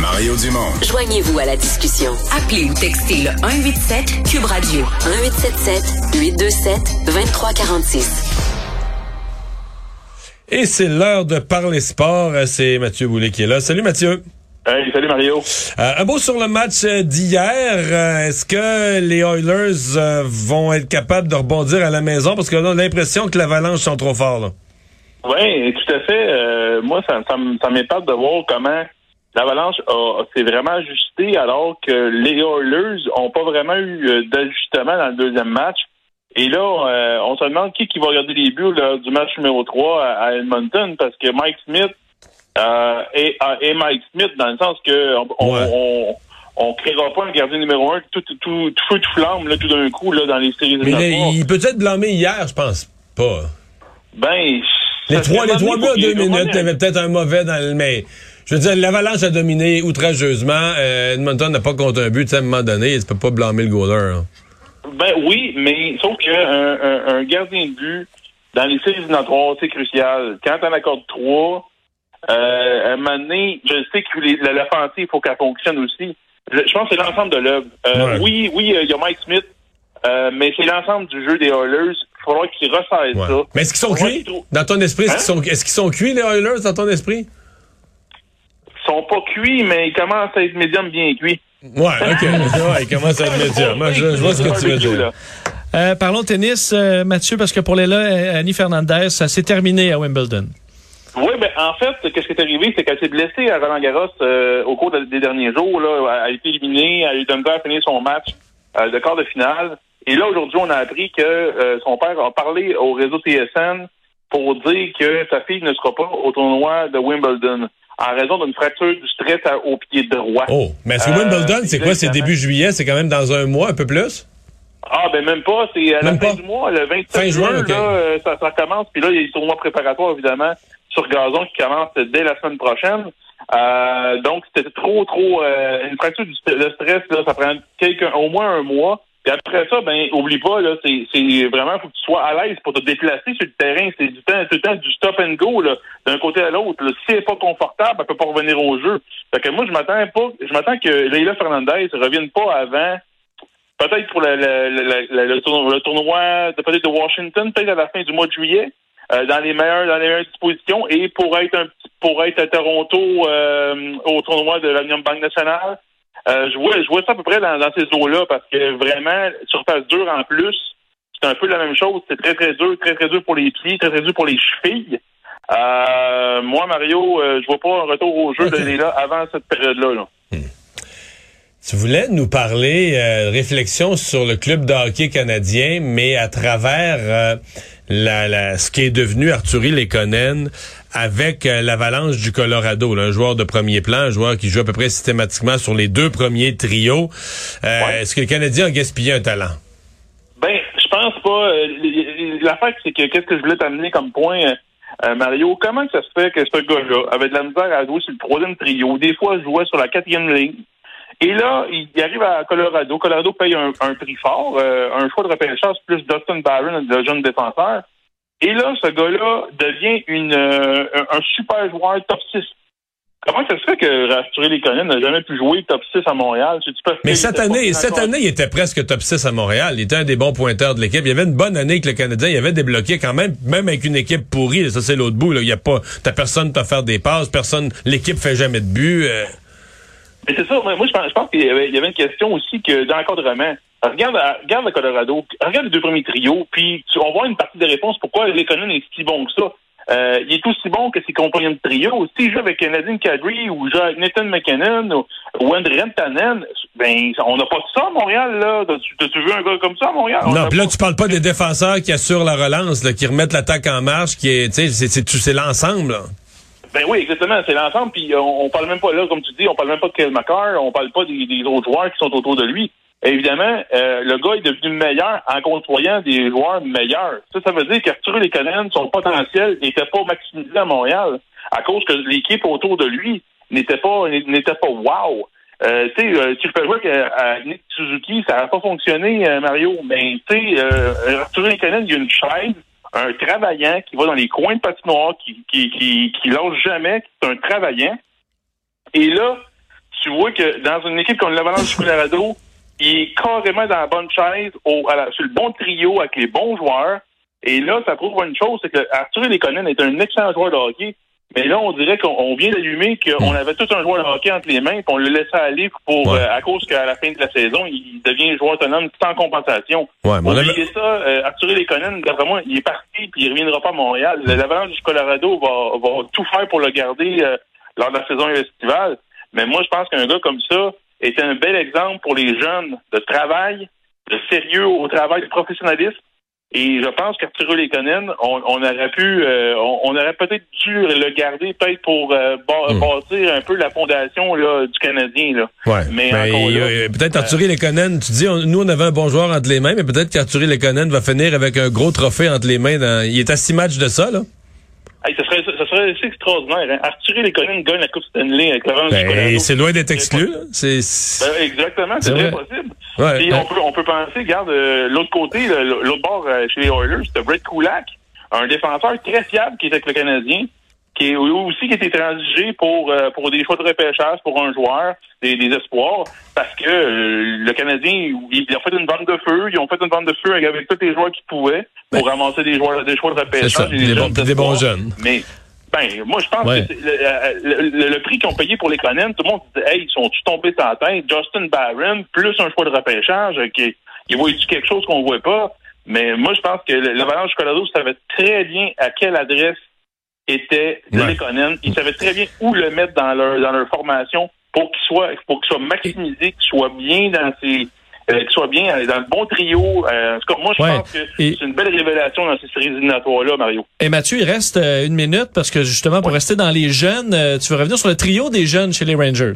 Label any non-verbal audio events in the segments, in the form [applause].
Mario Dumont. Joignez-vous à la discussion. Appelez ou textez le 187 Cube Radio 1877 827 2346. Et c'est l'heure de parler sport. C'est Mathieu Boulet qui est là. Salut Mathieu. Hey, salut Mario. Euh, un mot sur le match d'hier. Euh, Est-ce que les Oilers euh, vont être capables de rebondir à la maison? Parce qu'on a l'impression que l'avalanche sont trop forts. Là. Oui, tout à fait. Euh, moi, ça, ça, ça m'épate de voir comment l'Avalanche a- s'est vraiment ajusté alors que les Oilers ont pas vraiment eu euh, d'ajustement dans le deuxième match. Et là, euh, on se demande qui, qui va regarder les buts là, du match numéro 3 à, Edmonton parce que Mike Smith euh, est, est Mike Smith dans le sens que on, on, Ouais. on, on créera pas un gardien numéro un tout, tout, tout, tout feu, tout flamme là, tout d'un coup là, dans les séries Mais éliminatoires. il peut être blâmé hier, je pense pas. Ben, Les trois, les trois buts pour deux minutes, il y avait peut-être un mauvais dans le... Mais je veux dire, l'avalanche a dominé outrageusement. Euh, Edmonton n'a pas compté un but, à un moment donné, tu peux pas blâmer le goaler. hein. Ben oui, mais sauf que un, un, gardien de but dans les séries éliminatoires, c'est crucial. Quand on accorde trois, euh, à un moment donné, je sais que l'offensive, il faut qu'elle fonctionne aussi. Je, je pense que c'est l'ensemble de l'œuvre. Euh, Ouais. Oui, oui, euh, il y a Mike Smith, euh, mais c'est l'ensemble du jeu des Oilers. Il faudra qu'ils Ouais. ça. Mais est-ce qu'ils sont cuits? Dans ton esprit, est-ce Hein? qu'ils sont, est-ce qu'ils sont cuits, les Oilers, dans ton esprit? Ils sont pas cuits, mais ils commencent à être médium bien cuits. Ouais, OK. [laughs] ouais, il commence à être médium. Moi, je, je vois ce que tu veux dire. Euh, parlons tennis, euh, Mathieu, parce que pour les là, euh, Annie Fernandez, ça s'est terminé à Wimbledon. Oui, ben en fait, qu'est-ce qui est arrivé, c'est qu'elle s'est blessée à Roland Garros euh, au cours de- des derniers jours. Là, elle a été éliminée, elle a eu de misère à finir son match euh, de quart de finale. Et là, aujourd'hui, on a appris que euh, son père a parlé au réseau TSN pour dire que sa fille ne sera pas au tournoi de Wimbledon en raison d'une fracture du stress au pied droit. Oh, mais que Euh, Wimbledon, c'est quoi? C'est début juillet, c'est quand même dans un mois, un peu plus? Ah, ben même pas. C'est à Même la fin pas? du mois, le 27 Fin juin, juin, ok. là, euh, ça, ça commence. Puis là, il y a des tournois préparatoires, évidemment, sur gazon qui commencent dès la semaine prochaine. Euh, donc, c'était trop, trop... euh, une fracture du le stress, là, ça prend quelques, au moins un mois. Puis après ça, ben, oublie pas, là, c'est, vraiment, faut que tu sois à l'aise pour te déplacer sur le terrain. C'est du temps, le temps du stop and go, là, d'un côté à l'autre. Si elle n'est pas confortable, elle peut pas revenir au jeu. Fait que moi, je m'attends pas, je m'attends que Leila Fernandez revienne pas avant peut-être pour le, tournoi, peut-être de Washington, peut-être à la fin du mois de juillet, euh, dans les meilleures dans les meilleures dispositions, et pour être un pour être à Toronto euh, au tournoi de l'Union Banque Nationale. Euh, je vois je vois ça à peu près dans, dans ces eaux-là parce que vraiment surface dure en plus, c'est un peu la même chose. C'est très très dur, très très dur pour les pieds, très très dur pour les chevilles. Euh, moi Mario, euh, je vois pas un retour au jeu Ok. de Léla avant cette période-là. là. Tu voulais nous parler euh, réflexion sur le club de hockey canadien, mais à travers la, la- ce qui est devenu Arthurie Lekonen avec euh, l'Avalanche du Colorado, là, un joueur de premier plan, un joueur qui joue à peu près systématiquement sur les deux premiers trios. Euh, Ouais. Est-ce que le Canadien a gaspillé un talent? Ben, je pense pas. Euh, L'affaire, c'est que qu'est-ce que je voulais t'amener comme point, euh, Mario? Comment ça se fait que ce gars-là avait de la misère à jouer sur le troisième trio? Des fois, il jouait sur la quatrième ligne. Et là, il arrive à Colorado. Colorado paye un, un prix fort, euh, un choix de repêchage plus Dustin Barron, le jeune défenseur. Et là, ce gars-là devient une, euh, un super joueur top 6. Comment ça se fait que Arthur Lekonen n'a jamais pu jouer top 6 à Montréal? Mais cette année, cette année, il était presque top 6 à Montréal. Il était un des bons pointeurs de l'équipe. Il y avait une bonne année avec le Canadien. Il avait débloqué quand même, même avec une équipe pourrie. Ça, c'est l'autre bout. Là. Il y a pas, t'as personne t'a faire des passes, personne, l'équipe fait jamais de but. euh. Mais c'est ça, moi moi, je pense, je pense qu'il y avait, il y avait une question aussi que dans l'encadrement. Regarde, regarde le Colorado, regarde les deux premiers trios, puis tu, on voit une partie des réponses pourquoi Lekonen est si bon que ça. Euh, il est aussi bon que ses compagnons de trio. S'il joue avec Nadine Kadri ou joue avec Nathan McKinnon ou, ou André Tannen, ben on n'a pas ça à Montréal, là. T'as-tu t'as-tu vu un gars comme ça à Montréal? On Non, n'a puis là, pas. tu parles pas des défenseurs qui assurent la relance, là, qui remettent l'attaque en marche, qui est, tu sais, c'est, c'est, tout- c'est l'ensemble. là. Ben oui, exactement, c'est l'ensemble. Puis on, on parle même pas là, comme tu dis, on parle même pas de Kyle McCarr, on parle pas des, des autres joueurs qui sont autour de lui. Évidemment, euh, le gars est devenu meilleur en côtoyant des joueurs meilleurs. Ça, ça veut dire qu'Arthur Lekonen, son potentiel n'était pas maximisé à Montréal à cause que l'équipe autour de lui n'était pas n'était pas wow. Euh, tu sais, euh, tu le fais jouer avec, euh, à Nick Suzuki, ça n'a pas fonctionné, euh, Mario. Mais tu sais, euh, Arthur Lekonen, il y a une chaise, un travaillant qui va dans les coins de patinoire, qui qui qui, lâche jamais, qui est un travaillant. Et là, tu vois que dans une équipe comme l'Avalanche du Colorado, [laughs] il est carrément dans la bonne chaise, au, sur le bon trio avec les bons joueurs. Et là, ça prouve une chose, c'est que Arthur Lekonen est un excellent joueur de hockey. Mais là, on dirait qu'on on vient d'allumer qu'on avait tout un joueur de hockey entre les mains, puis on le laissait aller pour Ouais. euh, à cause qu'à la fin de la saison, il devient joueur autonome sans compensation. Ouais, mais on avait- Oubliez ça, euh, Arthur Lekonen, d'après moi, il est parti puis il reviendra pas à Montréal. L'Avalanche du Colorado va, va tout faire pour le garder euh, lors de la saison estivale. Mais moi, je pense qu'un gars comme ça est un bel exemple pour les jeunes de travail, de sérieux au travail, de professionnalisme. Et je pense qu'Arthur Lekonen, on, on aurait pu, euh, on, on aurait peut-être dû le garder peut-être pour euh, Hmm. bâtir un peu la fondation là, du Canadien. Là. Ouais. Mais a peut-être Arthur Lekonen, tu dis, on- nous, on avait un bon joueur entre les mains, mais peut-être qu'Arthur Lekonen va finir avec un gros trophée entre les mains. Dans... Il est à six matchs de ça, là. Hey, ça serait, ça serait assez extraordinaire. Hein? Arthur Lekonen gagne la Coupe Stanley avec du Ben, c'est loin d'être exclu. C'est, Ben, exactement, c'est très possible. Ouais. Puis on peut, on peut penser, regarde, euh, l'autre côté, l'autre bord euh, chez les Oilers, c'était Brett Kulak, un défenseur très fiable qui est avec le Canadien, qui est aussi qui été transigé pour euh, pour des choix de repêchage pour un joueur, des, des espoirs, parce que euh, le Canadien, il, il a fait une vente de feu, ils ont fait une vente de feu avec tous les joueurs qu'ils pouvaient pour ramasser des joueurs des choix de Ben, C'est ça, repêchage et des des, bons- jeunes puis des bons espoirs. jeunes. Mais ben, moi, je pense Ouais. que le, euh, le- le- prix qu'ils ont payé pour les Conan, tout le monde dit, hey, ils sont-tu tombés la tête? Justin Barron, plus un choix de repêchage, euh, qui, il voit-tu quelque chose qu'on voit pas? Mais moi, je pense que le- l'Avalanche du Colorado savait très bien à quelle adresse était Ouais. les Conan. Ils savaient très bien où le mettre dans leur, dans leur formation pour qu'il soit, pour qu'il soit maximisé, qu'il soit bien dans ses, euh, qu'il soit bien dans le bon trio. Euh, en tout cas, moi, je Ouais. pense que Et- c'est une belle révélation dans ces séries éliminatoires-là, Mario. Et Mathieu, il reste euh, une minute parce que justement, pour rester dans les jeunes, tu veux revenir sur le trio des jeunes chez les Rangers?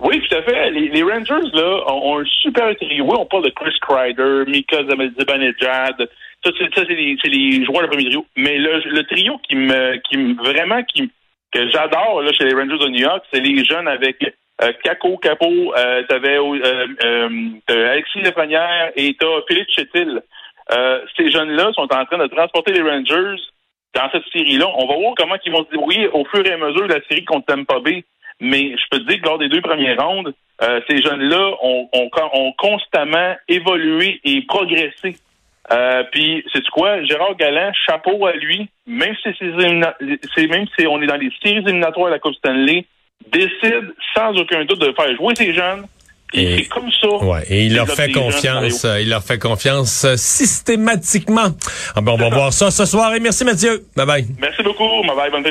Oui, tout à fait. Les, les Rangers, là, ont, ont un super trio. Oui, on parle de Chris Kreider, Mika Zibanejad. Ça, c'est, ça, c'est les, c'est les joueurs de premier trio. Mais le, le trio qui me, qui me, vraiment, qui, que j'adore, là, chez les Rangers de New York, c'est les jeunes avec euh, Kako, Capo, euh, t'avais, euh, Alexis Lafrenière et t'as Philippe Chétil. Euh, ces jeunes-là sont en train de transporter les Rangers dans cette série-là. On va voir comment ils vont se débrouiller au fur et à mesure de la série contre Tampa Bay. Mais je peux te dire que lors des deux premières rondes, euh, ces jeunes-là ont, ont, ont constamment évolué et progressé. Euh, puis, c'est quoi? Gérard Galland, chapeau à lui, même si c'est, même si on est dans les séries éliminatoires de la Coupe Stanley, décide sans aucun doute de faire jouer ces jeunes. Et, Et- c'est comme ça. Ouais, et il leur fait confiance. Euh, il leur fait confiance euh, systématiquement. Ah ben, on va voir ça ce soir. Et merci Mathieu. Bye bye. Merci beaucoup. Bye bye. Bonne.